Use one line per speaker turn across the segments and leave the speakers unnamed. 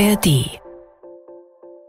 ARD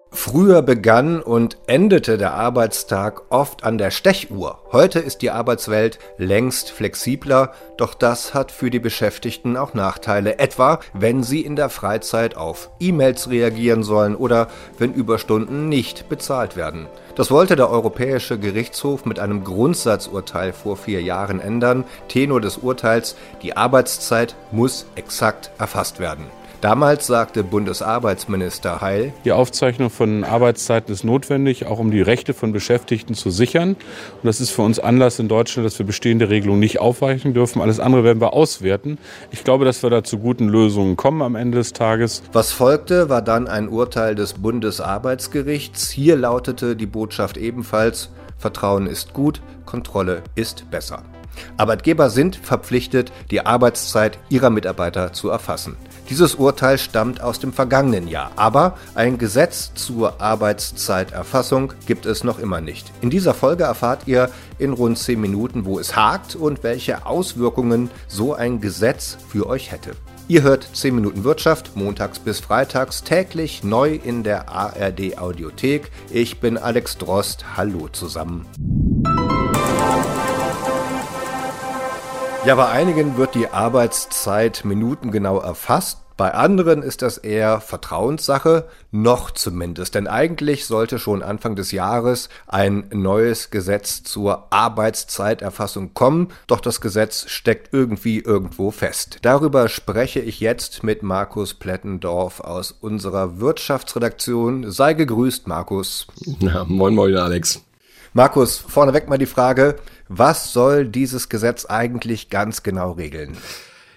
Früher begann und endete der Arbeitstag oft an der Stechuhr. Heute ist die Arbeitswelt längst flexibler, doch das hat für die Beschäftigten auch Nachteile, etwa wenn sie in der Freizeit auf E-Mails reagieren sollen oder wenn Überstunden nicht bezahlt werden. Das wollte der Europäische Gerichtshof mit einem Grundsatzurteil vor vier Jahren ändern. Tenor des Urteils, die Arbeitszeit muss exakt erfasst werden. Damals sagte Bundesarbeitsminister Heil,
Die Aufzeichnung von Arbeitszeiten ist notwendig, auch um die Rechte von Beschäftigten zu sichern. Und das ist für uns Anlass in Deutschland, dass wir bestehende Regelungen nicht aufweichen dürfen. Alles andere werden wir auswerten. Ich glaube, dass wir da zu guten Lösungen kommen am Ende des Tages.
Was folgte, war dann ein Urteil des Bundesarbeitsgerichts. Hier lautete die Botschaft ebenfalls, Vertrauen ist gut, Kontrolle ist besser. Arbeitgeber sind verpflichtet, die Arbeitszeit ihrer Mitarbeiter zu erfassen. Dieses Urteil stammt aus dem vergangenen Jahr, aber ein Gesetz zur Arbeitszeiterfassung gibt es noch immer nicht. In dieser Folge erfahrt ihr in rund 10 Minuten, wo es hakt und welche Auswirkungen so ein Gesetz für euch hätte. Ihr hört 10 Minuten Wirtschaft montags bis freitags täglich neu in der ARD Audiothek. Ich bin Alex Drost. Hallo zusammen. Ja, bei einigen wird die Arbeitszeit minutengenau erfasst. Bei anderen ist das eher Vertrauenssache, noch zumindest. Denn eigentlich sollte schon Anfang des Jahres ein neues Gesetz zur Arbeitszeiterfassung kommen. Doch das Gesetz steckt irgendwie irgendwo fest. Darüber spreche ich jetzt mit Markus Plettendorf aus unserer Wirtschaftsredaktion. Sei gegrüßt, Markus.
Ja, moin, moin, Alex.
Markus, vorneweg mal die Frage, was soll dieses Gesetz eigentlich ganz genau regeln?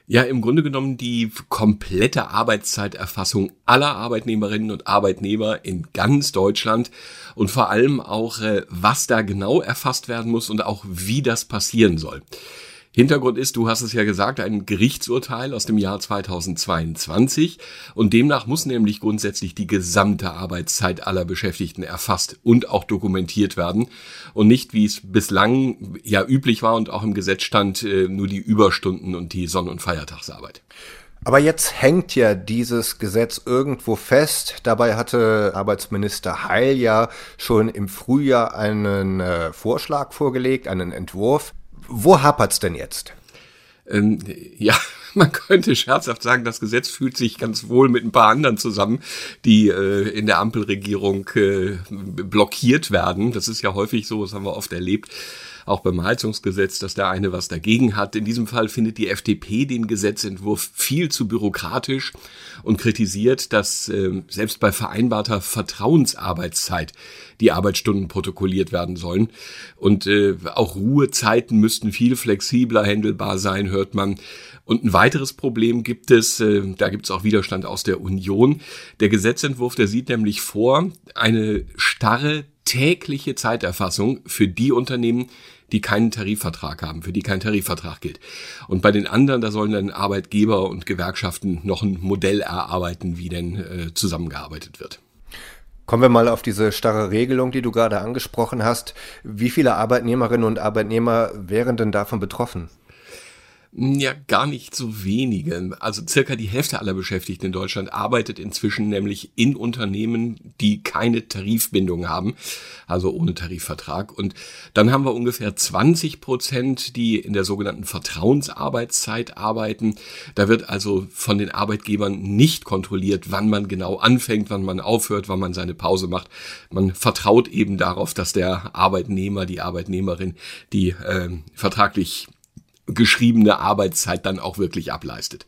Ja, im Grunde genommen die komplette Arbeitszeiterfassung aller Arbeitnehmerinnen und Arbeitnehmer in ganz Deutschland und vor allem auch, äh, was da genau erfasst werden muss und auch wie das passieren soll. Hintergrund ist, du hast es ja gesagt, ein Gerichtsurteil aus dem Jahr 2022 und demnach muss nämlich grundsätzlich die gesamte Arbeitszeit aller Beschäftigten erfasst und auch dokumentiert werden und nicht, wie es bislang ja üblich war und auch im Gesetz stand, äh, nur die Überstunden und die Sonn- und Feiertagsarbeit.
Aber jetzt hängt ja dieses Gesetz irgendwo fest. Dabei hatte Arbeitsminister Heil ja schon im Frühjahr einen äh, Vorschlag vorgelegt, einen Entwurf. Wo hapert's denn jetzt?
Ähm, ja, man könnte scherzhaft sagen, das Gesetz fühlt sich ganz wohl mit ein paar anderen zusammen, die äh, in der Ampelregierung äh, blockiert werden. Das ist ja häufig so, das haben wir oft erlebt auch beim Heizungsgesetz, dass der eine was dagegen hat. In diesem Fall findet die FDP den Gesetzentwurf viel zu bürokratisch und kritisiert, dass äh, selbst bei vereinbarter Vertrauensarbeitszeit die Arbeitsstunden protokolliert werden sollen. Und äh, auch Ruhezeiten müssten viel flexibler handelbar sein, hört man. Und ein weiteres Problem gibt es, äh, da gibt es auch Widerstand aus der Union. Der Gesetzentwurf, der sieht nämlich vor, eine starre tägliche Zeiterfassung für die Unternehmen, die keinen Tarifvertrag haben, für die kein Tarifvertrag gilt. Und bei den anderen, da sollen dann Arbeitgeber und Gewerkschaften noch ein Modell erarbeiten, wie denn äh, zusammengearbeitet wird.
Kommen wir mal auf diese starre Regelung, die du gerade angesprochen hast. Wie viele Arbeitnehmerinnen und Arbeitnehmer wären denn davon betroffen?
Ja, gar nicht so wenige. Also circa die Hälfte aller Beschäftigten in Deutschland arbeitet inzwischen nämlich in Unternehmen, die keine Tarifbindung haben, also ohne Tarifvertrag. Und dann haben wir ungefähr 20 Prozent, die in der sogenannten Vertrauensarbeitszeit arbeiten. Da wird also von den Arbeitgebern nicht kontrolliert, wann man genau anfängt, wann man aufhört, wann man seine Pause macht. Man vertraut eben darauf, dass der Arbeitnehmer, die Arbeitnehmerin, die äh, vertraglich geschriebene Arbeitszeit dann auch wirklich ableistet.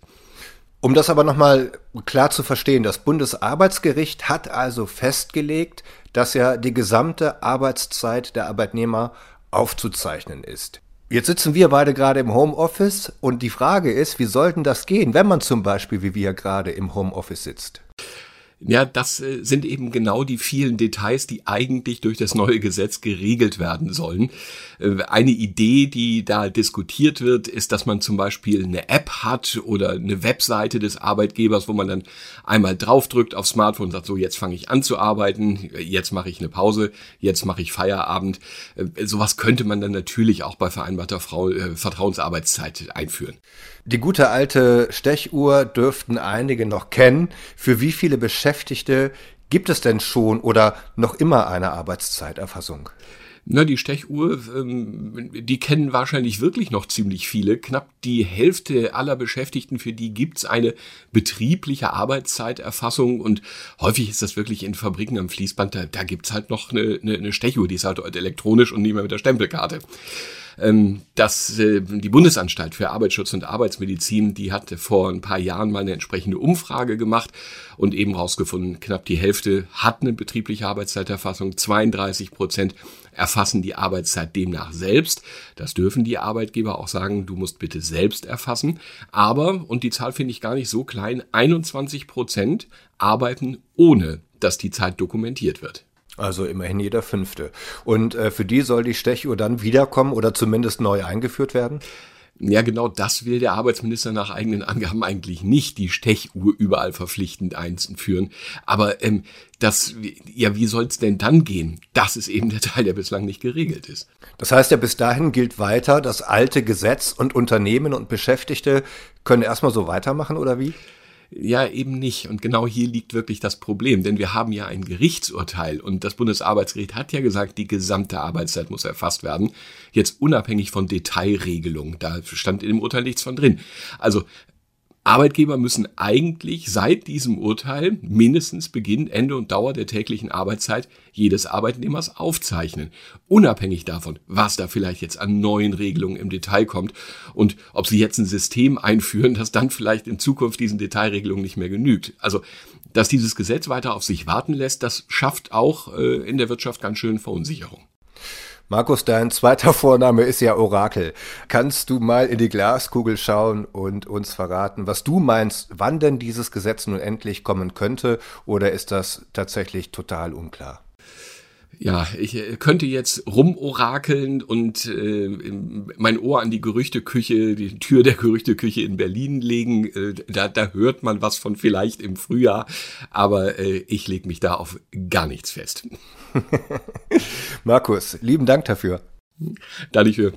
Um das aber nochmal klar zu verstehen, das Bundesarbeitsgericht hat also festgelegt, dass ja die gesamte Arbeitszeit der Arbeitnehmer aufzuzeichnen ist. Jetzt sitzen wir beide gerade im Homeoffice und die Frage ist, wie sollten das gehen, wenn man zum Beispiel wie wir gerade im Homeoffice sitzt?
Ja, das äh, sind eben genau die vielen Details, die eigentlich durch das neue Gesetz geregelt werden sollen. Äh, eine Idee, die da diskutiert wird, ist, dass man zum Beispiel eine App hat oder eine Webseite des Arbeitgebers, wo man dann einmal draufdrückt aufs Smartphone und sagt, so jetzt fange ich an zu arbeiten, jetzt mache ich eine Pause, jetzt mache ich Feierabend. Äh, sowas könnte man dann natürlich auch bei vereinbarter Frau, äh, Vertrauensarbeitszeit einführen.
Die gute alte Stechuhr dürften einige noch kennen. Für wie viele Beschäftigte Beschäftigte gibt es denn schon oder noch immer eine Arbeitszeiterfassung?
Na, die Stechuhr, ähm, die kennen wahrscheinlich wirklich noch ziemlich viele. Knapp die Hälfte aller Beschäftigten, für die gibt's eine betriebliche Arbeitszeiterfassung. Und häufig ist das wirklich in Fabriken am Fließband, da, da gibt's halt noch eine, eine, eine Stechuhr, die ist halt elektronisch und nicht mehr mit der Stempelkarte. Ähm, dass äh, die Bundesanstalt für Arbeitsschutz und Arbeitsmedizin, die hatte vor ein paar Jahren mal eine entsprechende Umfrage gemacht und eben rausgefunden, knapp die Hälfte hat eine betriebliche Arbeitszeiterfassung, 32 Prozent erfassen die Arbeitszeit demnach selbst. Das dürfen die Arbeitgeber auch sagen, du musst bitte selbst erfassen. Aber, und die Zahl finde ich gar nicht so klein, 21 Prozent arbeiten ohne, dass die Zeit dokumentiert wird.
Also immerhin jeder fünfte. Und äh, für die soll die Stechuhr dann wiederkommen oder zumindest neu eingeführt werden?
Ja, genau das will der Arbeitsminister nach eigenen Angaben eigentlich nicht, die Stechuhr überall verpflichtend einzuführen. Aber ähm, das, ja, wie soll es denn dann gehen? Das ist eben der Teil, der bislang nicht geregelt ist.
Das heißt ja, bis dahin gilt weiter das alte Gesetz und Unternehmen und Beschäftigte können erstmal so weitermachen oder wie?
Ja, eben nicht. Und genau hier liegt wirklich das Problem, denn wir haben ja ein Gerichtsurteil und das Bundesarbeitsgericht hat ja gesagt, die gesamte Arbeitszeit muss erfasst werden. Jetzt unabhängig von Detailregelungen. Da stand in dem Urteil nichts von drin. Also Arbeitgeber müssen eigentlich seit diesem Urteil mindestens Beginn, Ende und Dauer der täglichen Arbeitszeit jedes Arbeitnehmers aufzeichnen. Unabhängig davon, was da vielleicht jetzt an neuen Regelungen im Detail kommt und ob sie jetzt ein System einführen, das dann vielleicht in Zukunft diesen Detailregelungen nicht mehr genügt. Also, dass dieses Gesetz weiter auf sich warten lässt, das schafft auch äh, in der Wirtschaft ganz schön Verunsicherung.
Markus, dein zweiter Vorname ist ja Orakel. Kannst du mal in die Glaskugel schauen und uns verraten, was du meinst, wann denn dieses Gesetz nun endlich kommen könnte? Oder ist das tatsächlich total unklar?
Ja, ich äh, könnte jetzt rumorakeln und äh, mein Ohr an die Gerüchteküche, die Tür der Gerüchteküche in Berlin legen. Äh, da, da hört man was von vielleicht im Frühjahr, aber äh, ich lege mich da auf gar nichts fest.
Markus, lieben Dank dafür.
Danke für.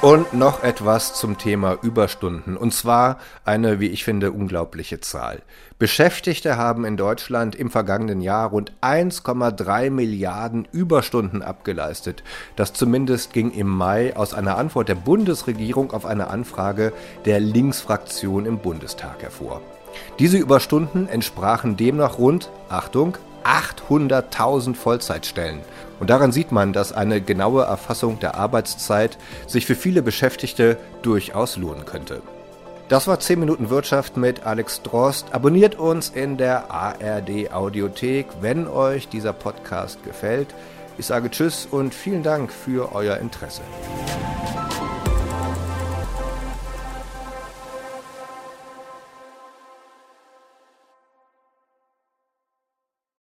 Und noch etwas zum Thema Überstunden. Und zwar eine, wie ich finde, unglaubliche Zahl. Beschäftigte haben in Deutschland im vergangenen Jahr rund 1,3 Milliarden Überstunden abgeleistet. Das zumindest ging im Mai aus einer Antwort der Bundesregierung auf eine Anfrage der Linksfraktion im Bundestag hervor. Diese Überstunden entsprachen demnach rund, Achtung, 800.000 Vollzeitstellen. Und daran sieht man, dass eine genaue Erfassung der Arbeitszeit sich für viele Beschäftigte durchaus lohnen könnte. Das war 10 Minuten Wirtschaft mit Alex Drost. Abonniert uns in der ARD Audiothek, wenn euch dieser Podcast gefällt. Ich sage Tschüss und vielen Dank für euer Interesse.